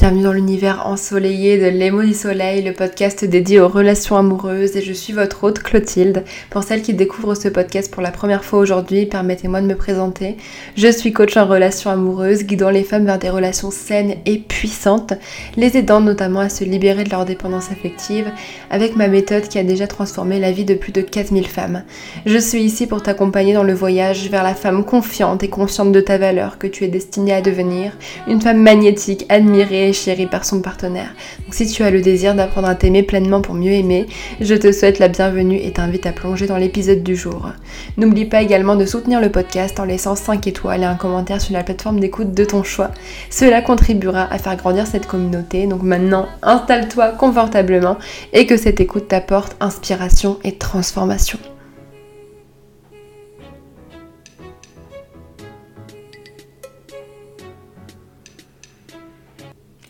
bienvenue dans l'univers ensoleillé de L'émo du soleil, le podcast dédié aux relations amoureuses et je suis votre hôte Clotilde. Pour celles qui découvrent ce podcast pour la première fois aujourd'hui, permettez-moi de me présenter. Je suis coach en relations amoureuses, guidant les femmes vers des relations saines et puissantes, les aidant notamment à se libérer de leur dépendance affective avec ma méthode qui a déjà transformé la vie de plus de 4000 femmes. Je suis ici pour t'accompagner dans le voyage vers la femme confiante et consciente de ta valeur que tu es destinée à devenir, une femme magnétique, admirée chérie par son partenaire. Donc si tu as le désir d'apprendre à t'aimer pleinement pour mieux aimer, je te souhaite la bienvenue et t'invite à plonger dans l'épisode du jour. N'oublie pas également de soutenir le podcast en laissant 5 étoiles et un commentaire sur la plateforme d'écoute de ton choix. Cela contribuera à faire grandir cette communauté. Donc maintenant, installe-toi confortablement et que cette écoute t'apporte inspiration et transformation.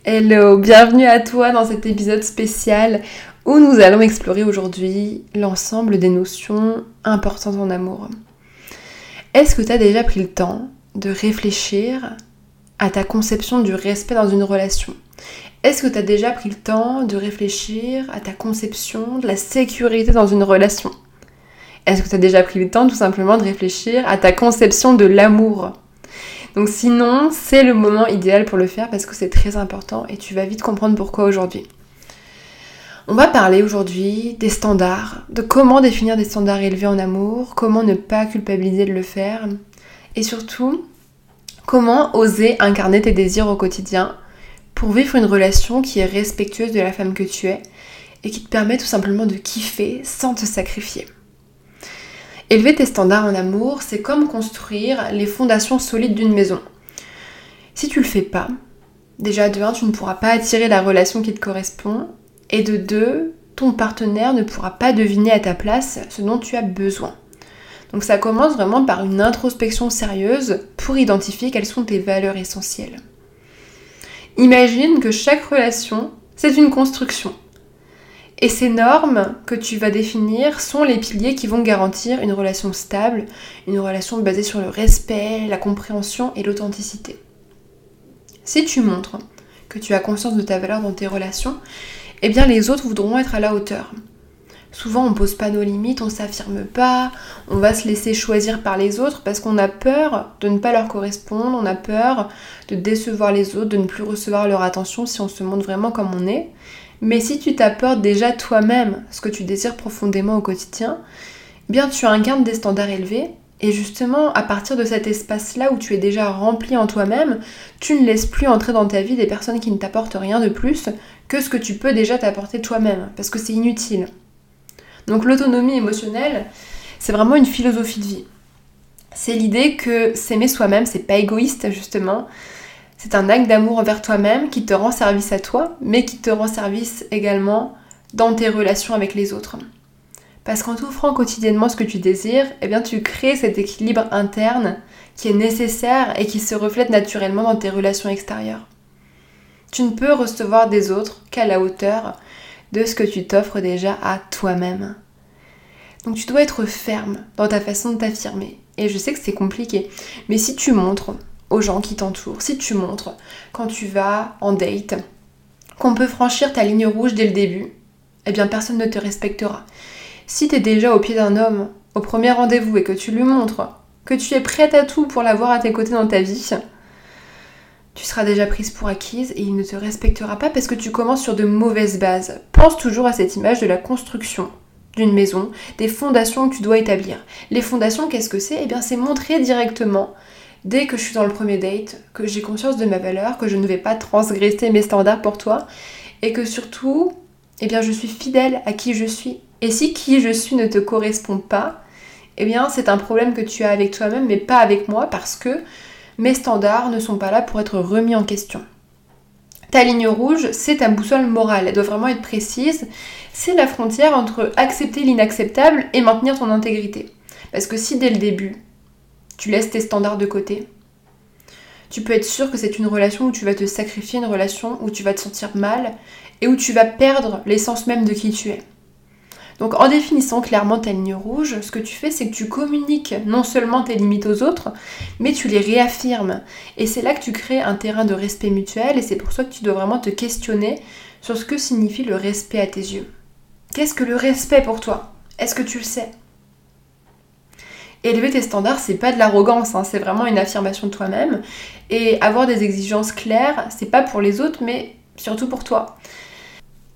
Hello, bienvenue à toi dans cet épisode spécial où nous allons explorer aujourd'hui l'ensemble des notions importantes en amour. Est-ce que tu as déjà pris le temps de réfléchir à ta conception du respect dans une relation? Est-ce que tu as déjà pris le temps de réfléchir à ta conception de la sécurité dans une relation? Est-ce que tu as déjà pris le temps tout simplement de réfléchir à ta conception de l'amour? Donc sinon, c'est le moment idéal pour le faire parce que c'est très important et tu vas vite comprendre pourquoi aujourd'hui. On va parler aujourd'hui des standards, de comment définir des standards élevés en amour, comment ne pas culpabiliser de le faire et surtout comment oser incarner tes désirs au quotidien pour vivre une relation qui est respectueuse de la femme que tu es et qui te permet tout simplement de kiffer sans te sacrifier. Élever tes standards en amour, c'est comme construire les fondations solides d'une maison. Si tu le fais pas, déjà de 1, tu ne pourras pas attirer la relation qui te correspond, et de 2, ton partenaire ne pourra pas deviner à ta place ce dont tu as besoin. Donc ça commence vraiment par une introspection sérieuse pour identifier quelles sont tes valeurs essentielles. Imagine que chaque relation, c'est une construction. Et ces normes que tu vas définir sont les piliers qui vont garantir une relation stable, une relation basée sur le respect, la compréhension et l'authenticité. Si tu montres que tu as conscience de ta valeur dans tes relations, eh bien les autres voudront être à la hauteur. Souvent on pose pas nos limites, on s'affirme pas, on va se laisser choisir par les autres parce qu'on a peur de ne pas leur correspondre, on a peur de décevoir les autres, de ne plus recevoir leur attention si on se montre vraiment comme on est. Mais si tu t'apportes déjà toi-même ce que tu désires profondément au quotidien, eh bien tu incarnes des standards élevés et justement, à partir de cet espace-là où tu es déjà rempli en toi-même, tu ne laisses plus entrer dans ta vie des personnes qui ne t'apportent rien de plus que ce que tu peux déjà t'apporter toi-même, parce que c'est inutile. Donc l'autonomie émotionnelle, c'est vraiment une philosophie de vie. C'est l'idée que s'aimer soi-même, c'est pas égoïste justement, c'est un acte d'amour envers toi-même qui te rend service à toi, mais qui te rend service également dans tes relations avec les autres. Parce qu'en t'offrant quotidiennement ce que tu désires, eh bien tu crées cet équilibre interne qui est nécessaire et qui se reflète naturellement dans tes relations extérieures. Tu ne peux recevoir des autres qu'à la hauteur de ce que tu t'offres déjà à toi-même. Donc tu dois être ferme dans ta façon de t'affirmer. Et je sais que c'est compliqué, mais si tu montres aux gens qui t'entourent, si tu montres quand tu vas en date qu'on peut franchir ta ligne rouge dès le début, eh bien personne ne te respectera. Si tu es déjà au pied d'un homme au premier rendez-vous et que tu lui montres que tu es prête à tout pour l'avoir à tes côtés dans ta vie, tu seras déjà prise pour acquise et il ne te respectera pas parce que tu commences sur de mauvaises bases. Pense toujours à cette image de la construction d'une maison, des fondations que tu dois établir. Les fondations, qu'est-ce que c'est? Eh bien, c'est montrer directement dès que je suis dans le premier date, que j'ai conscience de ma valeur, que je ne vais pas transgresser mes standards pour toi, et que surtout, eh bien, je suis fidèle à qui je suis. Et si qui je suis ne te correspond pas, eh bien, c'est un problème que tu as avec toi-même, mais pas avec moi, parce que mes standards ne sont pas là pour être remis en question. Ta ligne rouge, c'est ta boussole morale. Elle doit vraiment être précise. C'est la frontière entre accepter l'inacceptable et maintenir ton intégrité. Parce que si dès le début, tu laisses tes standards de côté. Tu peux être sûr que c'est une relation où tu vas te sacrifier, une relation où tu vas te sentir mal et où tu vas perdre l'essence même de qui tu es. Donc en définissant clairement ta ligne rouge, ce que tu fais, c'est que tu communiques non seulement tes limites aux autres, mais tu les réaffirmes. Et c'est là que tu crées un terrain de respect mutuel, et c'est pour ça que tu dois vraiment te questionner sur ce que signifie le respect à tes yeux. Qu'est-ce que le respect pour toi? Est-ce que tu le sais? Élever tes standards, c'est pas de l'arrogance, hein, c'est vraiment une affirmation de toi-même. Et avoir des exigences claires, c'est pas pour les autres, mais surtout pour toi.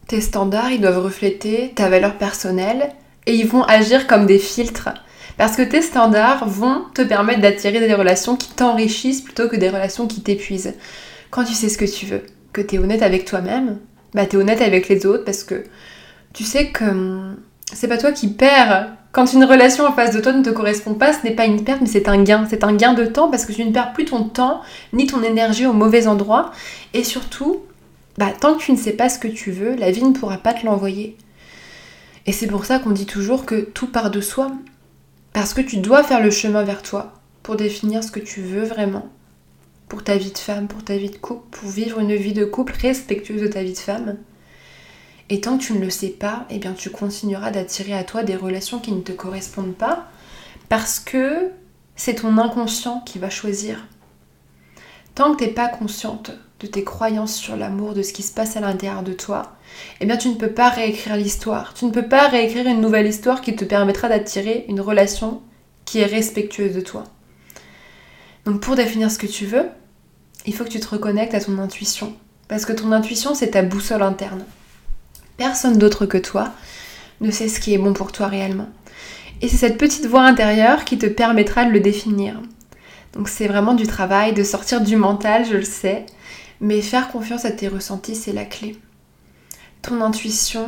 Tes standards, ils doivent refléter ta valeur personnelle et ils vont agir comme des filtres. Parce que tes standards vont te permettre d'attirer des relations qui t'enrichissent plutôt que des relations qui t'épuisent. Quand tu sais ce que tu veux, que tu es honnête avec toi-même, bah tu es honnête avec les autres parce que tu sais que hum, c'est pas toi qui perds. Quand une relation en face de toi ne te correspond pas, ce n'est pas une perte, mais c'est un gain. C'est un gain de temps parce que tu ne perds plus ton temps ni ton énergie au mauvais endroit. Et surtout, bah, tant que tu ne sais pas ce que tu veux, la vie ne pourra pas te l'envoyer. Et c'est pour ça qu'on dit toujours que tout part de soi. Parce que tu dois faire le chemin vers toi pour définir ce que tu veux vraiment. Pour ta vie de femme, pour ta vie de couple, pour vivre une vie de couple respectueuse de ta vie de femme. Et tant que tu ne le sais pas, eh bien tu continueras d'attirer à toi des relations qui ne te correspondent pas parce que c'est ton inconscient qui va choisir. Tant que tu n'es pas consciente de tes croyances sur l'amour, de ce qui se passe à l'intérieur de toi, eh bien tu ne peux pas réécrire l'histoire. Tu ne peux pas réécrire une nouvelle histoire qui te permettra d'attirer une relation qui est respectueuse de toi. Donc pour définir ce que tu veux, il faut que tu te reconnectes à ton intuition. Parce que ton intuition, c'est ta boussole interne. Personne d'autre que toi ne sait ce qui est bon pour toi réellement. Et c'est cette petite voix intérieure qui te permettra de le définir. Donc c'est vraiment du travail, de sortir du mental, je le sais, mais faire confiance à tes ressentis, c'est la clé. Ton intuition,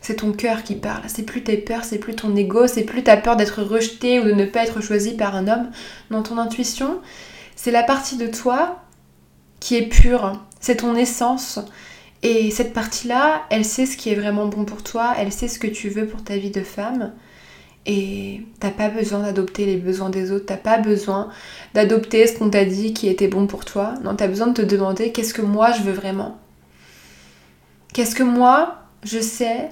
c'est ton cœur qui parle. C'est plus tes peurs, c'est plus ton ego, c'est plus ta peur d'être rejeté ou de ne pas être choisi par un homme. Non, ton intuition, c'est la partie de toi qui est pure. C'est ton essence. Et cette partie-là, elle sait ce qui est vraiment bon pour toi, elle sait ce que tu veux pour ta vie de femme. Et t'as pas besoin d'adopter les besoins des autres, t'as pas besoin d'adopter ce qu'on t'a dit qui était bon pour toi. Non, t'as besoin de te demander qu'est-ce que moi je veux vraiment? Qu'est-ce que moi je sais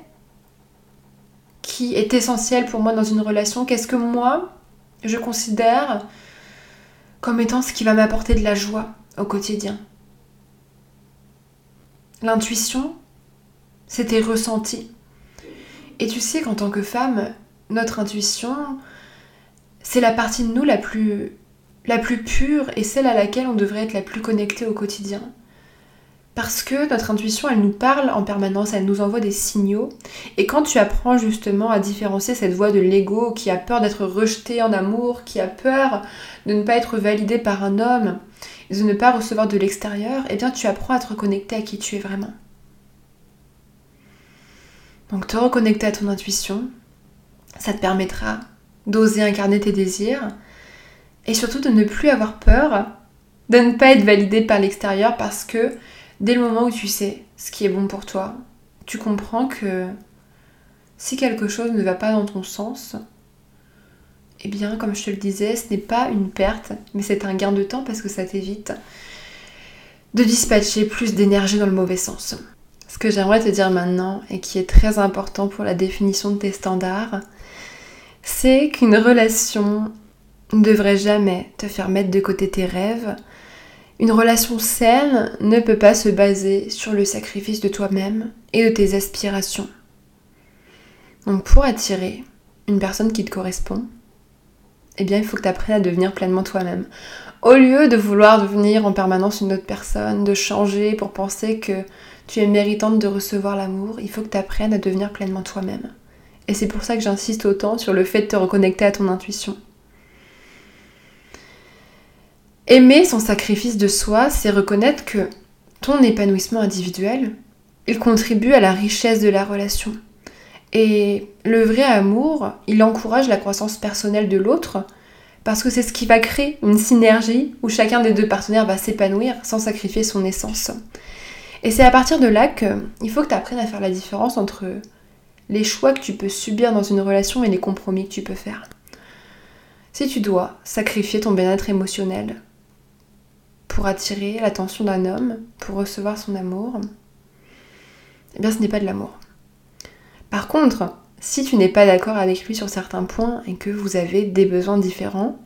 qui est essentiel pour moi dans une relation? Qu'est-ce que moi je considère comme étant ce qui va m'apporter de la joie au quotidien? L'intuition, c'est tes ressentis. Et tu sais qu'en tant que femme, notre intuition, c'est la partie de nous la plus, la plus pure et celle à laquelle on devrait être la plus connectée au quotidien. Parce que notre intuition, elle nous parle en permanence, elle nous envoie des signaux. Et quand tu apprends justement à différencier cette voix de l'ego qui a peur d'être rejeté en amour, qui a peur de ne pas être validé par un homme, de ne pas recevoir de l'extérieur, eh bien tu apprends à te reconnecter à qui tu es vraiment. Donc te reconnecter à ton intuition, ça te permettra d'oser incarner tes désirs et surtout de ne plus avoir peur de ne pas être validé par l'extérieur parce que dès le moment où tu sais ce qui est bon pour toi, tu comprends que si quelque chose ne va pas dans ton sens, eh bien, comme je te le disais, ce n'est pas une perte, mais c'est un gain de temps parce que ça t'évite de dispatcher plus d'énergie dans le mauvais sens. Ce que j'aimerais te dire maintenant, et qui est très important pour la définition de tes standards, c'est qu'une relation ne devrait jamais te faire mettre de côté tes rêves. Une relation saine ne peut pas se baser sur le sacrifice de toi-même et de tes aspirations. Donc pour attirer une personne qui te correspond, eh bien il faut que tu apprennes à devenir pleinement toi-même. Au lieu de vouloir devenir en permanence une autre personne, de changer pour penser que tu es méritante de recevoir l'amour, il faut que tu apprennes à devenir pleinement toi-même. Et c'est pour ça que j'insiste autant sur le fait de te reconnecter à ton intuition. Aimer son sacrifice de soi, c'est reconnaître que ton épanouissement individuel, il contribue à la richesse de la relation. Et le vrai amour, il encourage la croissance personnelle de l'autre parce que c'est ce qui va créer une synergie où chacun des deux partenaires va s'épanouir sans sacrifier son essence. Et c'est à partir de là qu'il faut que tu apprennes à faire la différence entre les choix que tu peux subir dans une relation et les compromis que tu peux faire. Si tu dois sacrifier ton bien-être émotionnel pour attirer l'attention d'un homme, pour recevoir son amour, eh bien ce n'est pas de l'amour. Par contre, si tu n'es pas d'accord avec lui sur certains points et que vous avez des besoins différents,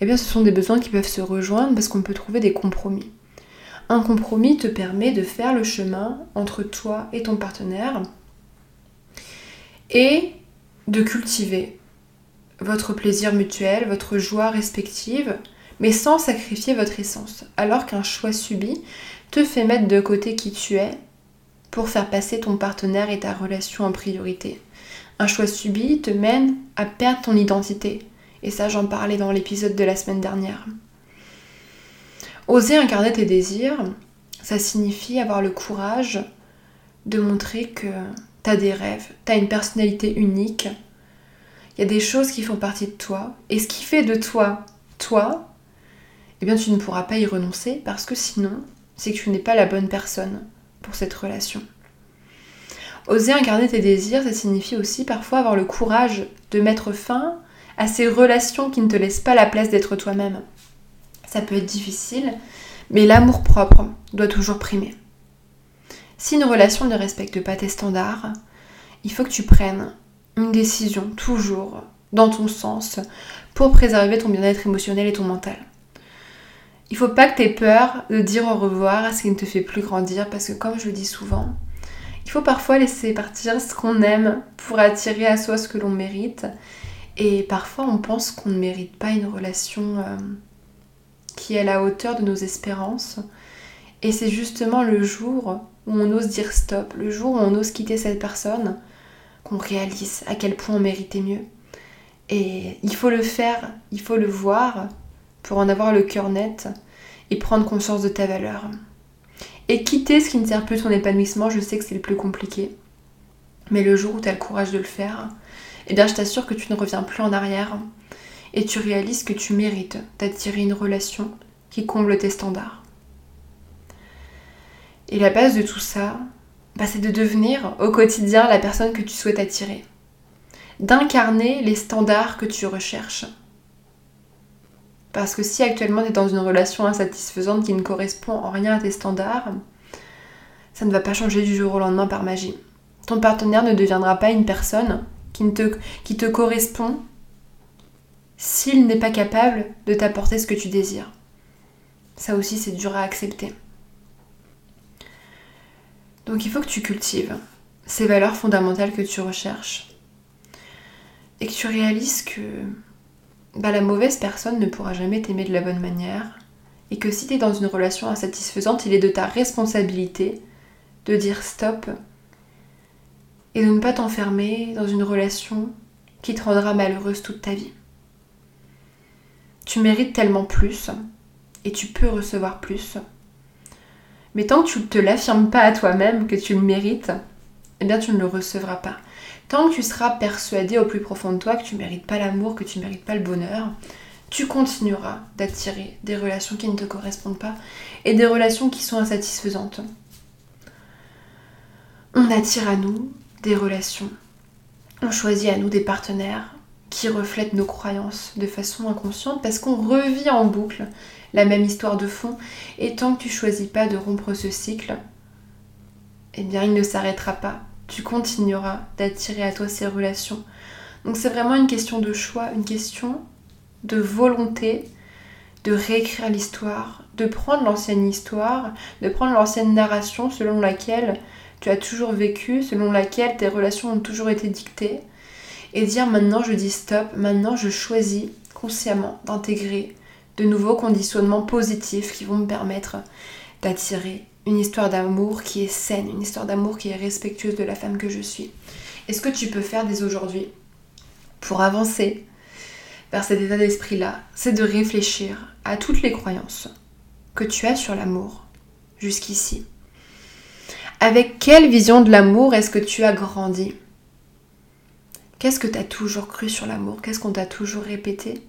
eh bien ce sont des besoins qui peuvent se rejoindre parce qu'on peut trouver des compromis. Un compromis te permet de faire le chemin entre toi et ton partenaire et de cultiver votre plaisir mutuel, votre joie respective, mais sans sacrifier votre essence. Alors qu'un choix subi te fait mettre de côté qui tu es pour faire passer ton partenaire et ta relation en priorité. Un choix subi te mène à perdre ton identité. Et ça, j'en parlais dans l'épisode de la semaine dernière. Oser incarner tes désirs, ça signifie avoir le courage de montrer que tu as des rêves, tu as une personnalité unique, il y a des choses qui font partie de toi, et ce qui fait de toi toi, eh bien tu ne pourras pas y renoncer parce que sinon, c'est que tu n'es pas la bonne personne cette relation. Oser incarner tes désirs, ça signifie aussi parfois avoir le courage de mettre fin à ces relations qui ne te laissent pas la place d'être toi-même. Ça peut être difficile, mais l'amour propre doit toujours primer. Si une relation ne respecte pas tes standards, il faut que tu prennes une décision toujours dans ton sens pour préserver ton bien-être émotionnel et ton mental. Il faut pas que tu aies peur de dire au revoir à ce qui ne te fait plus grandir parce que comme je le dis souvent, il faut parfois laisser partir ce qu'on aime pour attirer à soi ce que l'on mérite. Et parfois on pense qu'on ne mérite pas une relation euh, qui est à la hauteur de nos espérances. Et c'est justement le jour où on ose dire stop, le jour où on ose quitter cette personne, qu'on réalise à quel point on méritait mieux. Et il faut le faire, il faut le voir pour en avoir le cœur net et prendre conscience de ta valeur. Et quitter ce qui ne sert plus ton épanouissement, je sais que c'est le plus compliqué. Mais le jour où tu as le courage de le faire, eh je t'assure que tu ne reviens plus en arrière et tu réalises que tu mérites d'attirer une relation qui comble tes standards. Et la base de tout ça, bah, c'est de devenir au quotidien la personne que tu souhaites attirer. D'incarner les standards que tu recherches. Parce que si actuellement tu es dans une relation insatisfaisante qui ne correspond en rien à tes standards, ça ne va pas changer du jour au lendemain par magie. Ton partenaire ne deviendra pas une personne qui, qui te correspond s'il n'est pas capable de t'apporter ce que tu désires. Ça aussi, c'est dur à accepter. Donc il faut que tu cultives ces valeurs fondamentales que tu recherches et que tu réalises que bah, la mauvaise personne ne pourra jamais t'aimer de la bonne manière et que si tu es dans une relation insatisfaisante, il est de ta responsabilité de dire stop et de ne pas t'enfermer dans une relation qui te rendra malheureuse toute ta vie. Tu mérites tellement plus et tu peux recevoir plus mais tant que tu ne te l'affirmes pas à toi-même que tu le mérites, eh bien tu ne le recevras pas. Tant que tu seras persuadé au plus profond de toi que tu ne mérites pas l'amour, que tu ne mérites pas le bonheur, tu continueras d'attirer des relations qui ne te correspondent pas et des relations qui sont insatisfaisantes. On attire à nous des relations. On choisit à nous des partenaires qui reflètent nos croyances de façon inconsciente parce qu'on revit en boucle la même histoire de fond. Et tant que tu choisis pas de rompre ce cycle, eh bien il ne s'arrêtera pas. Tu continueras d'attirer à toi ces relations. Donc c'est vraiment une question de choix, une question de volonté de réécrire l'histoire, de prendre l'ancienne histoire, de prendre l'ancienne narration selon laquelle tu as toujours vécu, selon laquelle tes relations ont toujours été dictées, et dire maintenant je dis stop, maintenant je choisis consciemment d'intégrer de nouveaux conditionnements positifs qui vont me permettre d'attirer une histoire d'amour qui est saine, une histoire d'amour qui est respectueuse de la femme que je suis. Et ce que tu peux faire dès aujourd'hui pour avancer vers cet état d'esprit-là, c'est de réfléchir à toutes les croyances que tu as sur l'amour jusqu'ici. Avec quelle vision de l'amour est-ce que tu as grandi? Qu'est-ce que tu as toujours cru sur l'amour? Qu'est-ce qu'on t'a toujours répété?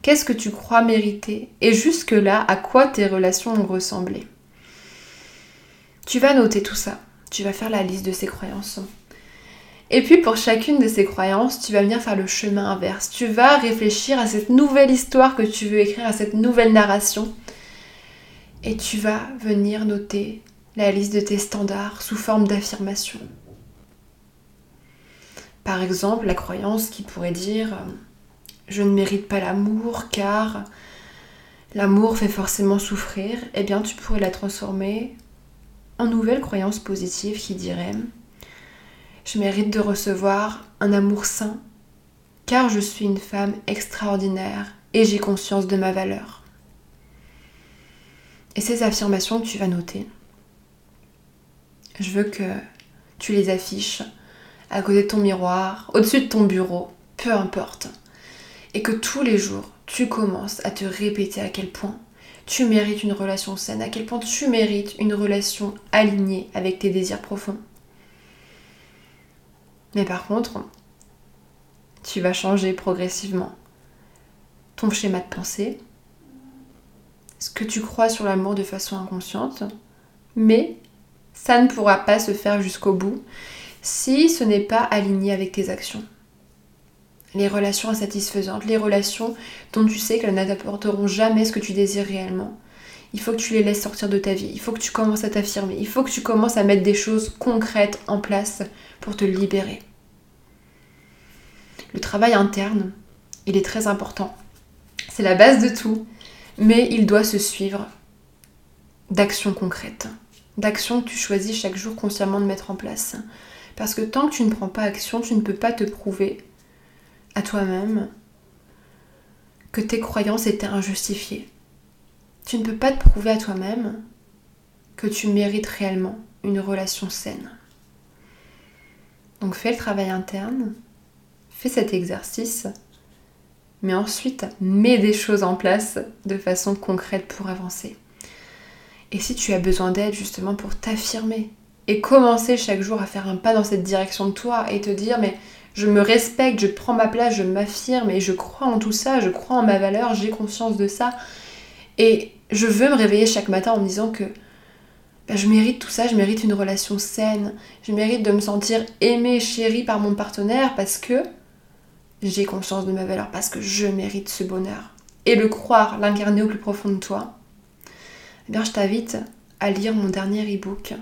Qu'est-ce que tu crois mériter? Et jusque-là, à quoi tes relations ont ressemblé? Tu vas noter tout ça. Tu vas faire la liste de ces croyances. Et puis pour chacune de ces croyances, tu vas venir faire le chemin inverse. Tu vas réfléchir à cette nouvelle histoire que tu veux écrire, à cette nouvelle narration. Et tu vas venir noter la liste de tes standards sous forme d'affirmation. Par exemple, la croyance qui pourrait dire euh, je ne mérite pas l'amour car l'amour fait forcément souffrir, eh bien tu pourrais la transformer en nouvelle croyance positive qui dirait je mérite de recevoir un amour sain car je suis une femme extraordinaire et j'ai conscience de ma valeur. Et ces affirmations que tu vas noter, je veux que tu les affiches à côté de ton miroir, au-dessus de ton bureau, peu importe. Et que tous les jours, tu commences à te répéter à quel point tu mérites une relation saine, à quel point tu mérites une relation alignée avec tes désirs profonds. Mais par contre, tu vas changer progressivement ton schéma de pensée, ce que tu crois sur l'amour de façon inconsciente, mais ça ne pourra pas se faire jusqu'au bout si ce n'est pas aligné avec tes actions. Les relations insatisfaisantes, les relations dont tu sais qu'elles n'apporteront jamais ce que tu désires réellement. Il faut que tu les laisses sortir de ta vie, il faut que tu commences à t'affirmer, il faut que tu commences à mettre des choses concrètes en place pour te libérer. Le travail interne, il est très important. C'est la base de tout, mais il doit se suivre d'actions concrètes, d'actions que tu choisis chaque jour consciemment de mettre en place. Parce que tant que tu ne prends pas action, tu ne peux pas te prouver à toi-même que tes croyances étaient injustifiées. Tu ne peux pas te prouver à toi-même que tu mérites réellement une relation saine. Donc fais le travail interne, fais cet exercice, mais ensuite mets des choses en place de façon concrète pour avancer. Et si tu as besoin d'aide justement pour t'affirmer et commencer chaque jour à faire un pas dans cette direction de toi et te dire mais je me respecte, je prends ma place, je m'affirme et je crois en tout ça, je crois en ma valeur, j'ai conscience de ça. Et je veux me réveiller chaque matin en me disant que bah, je mérite tout ça, je mérite une relation saine, je mérite de me sentir aimée, chérie par mon partenaire parce que j'ai conscience de ma valeur, parce que je mérite ce bonheur. Et le croire, l'incarner au plus profond de toi, eh bien je t'invite à lire mon dernier e-book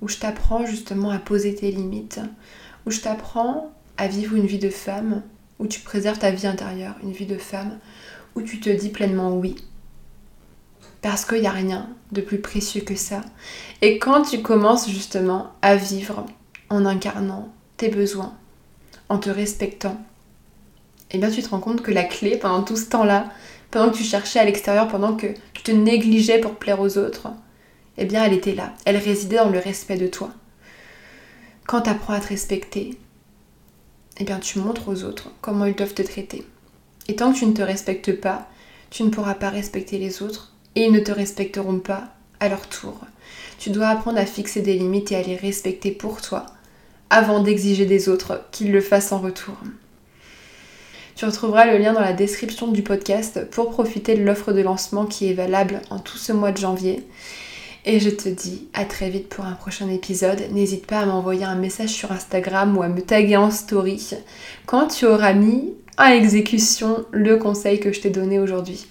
où je t'apprends justement à poser tes limites, où je t'apprends à vivre une vie de femme, où tu préserves ta vie intérieure, une vie de femme, où tu te dis pleinement oui. Parce qu'il n'y a rien de plus précieux que ça. Et quand tu commences justement à vivre en incarnant tes besoins, en te respectant, eh bien tu te rends compte que la clé pendant tout ce temps-là, pendant que tu cherchais à l'extérieur, pendant que tu te négligeais pour plaire aux autres, eh bien elle était là. Elle résidait dans le respect de toi. Quand tu apprends à te respecter, eh bien tu montres aux autres comment ils doivent te traiter. Et tant que tu ne te respectes pas, tu ne pourras pas respecter les autres et ils ne te respecteront pas à leur tour. Tu dois apprendre à fixer des limites et à les respecter pour toi avant d'exiger des autres qu'ils le fassent en retour. Tu retrouveras le lien dans la description du podcast pour profiter de l'offre de lancement qui est valable en tout ce mois de janvier. Et je te dis à très vite pour un prochain épisode. N'hésite pas à m'envoyer un message sur Instagram ou à me taguer en story quand tu auras mis à exécution le conseil que je t'ai donné aujourd'hui.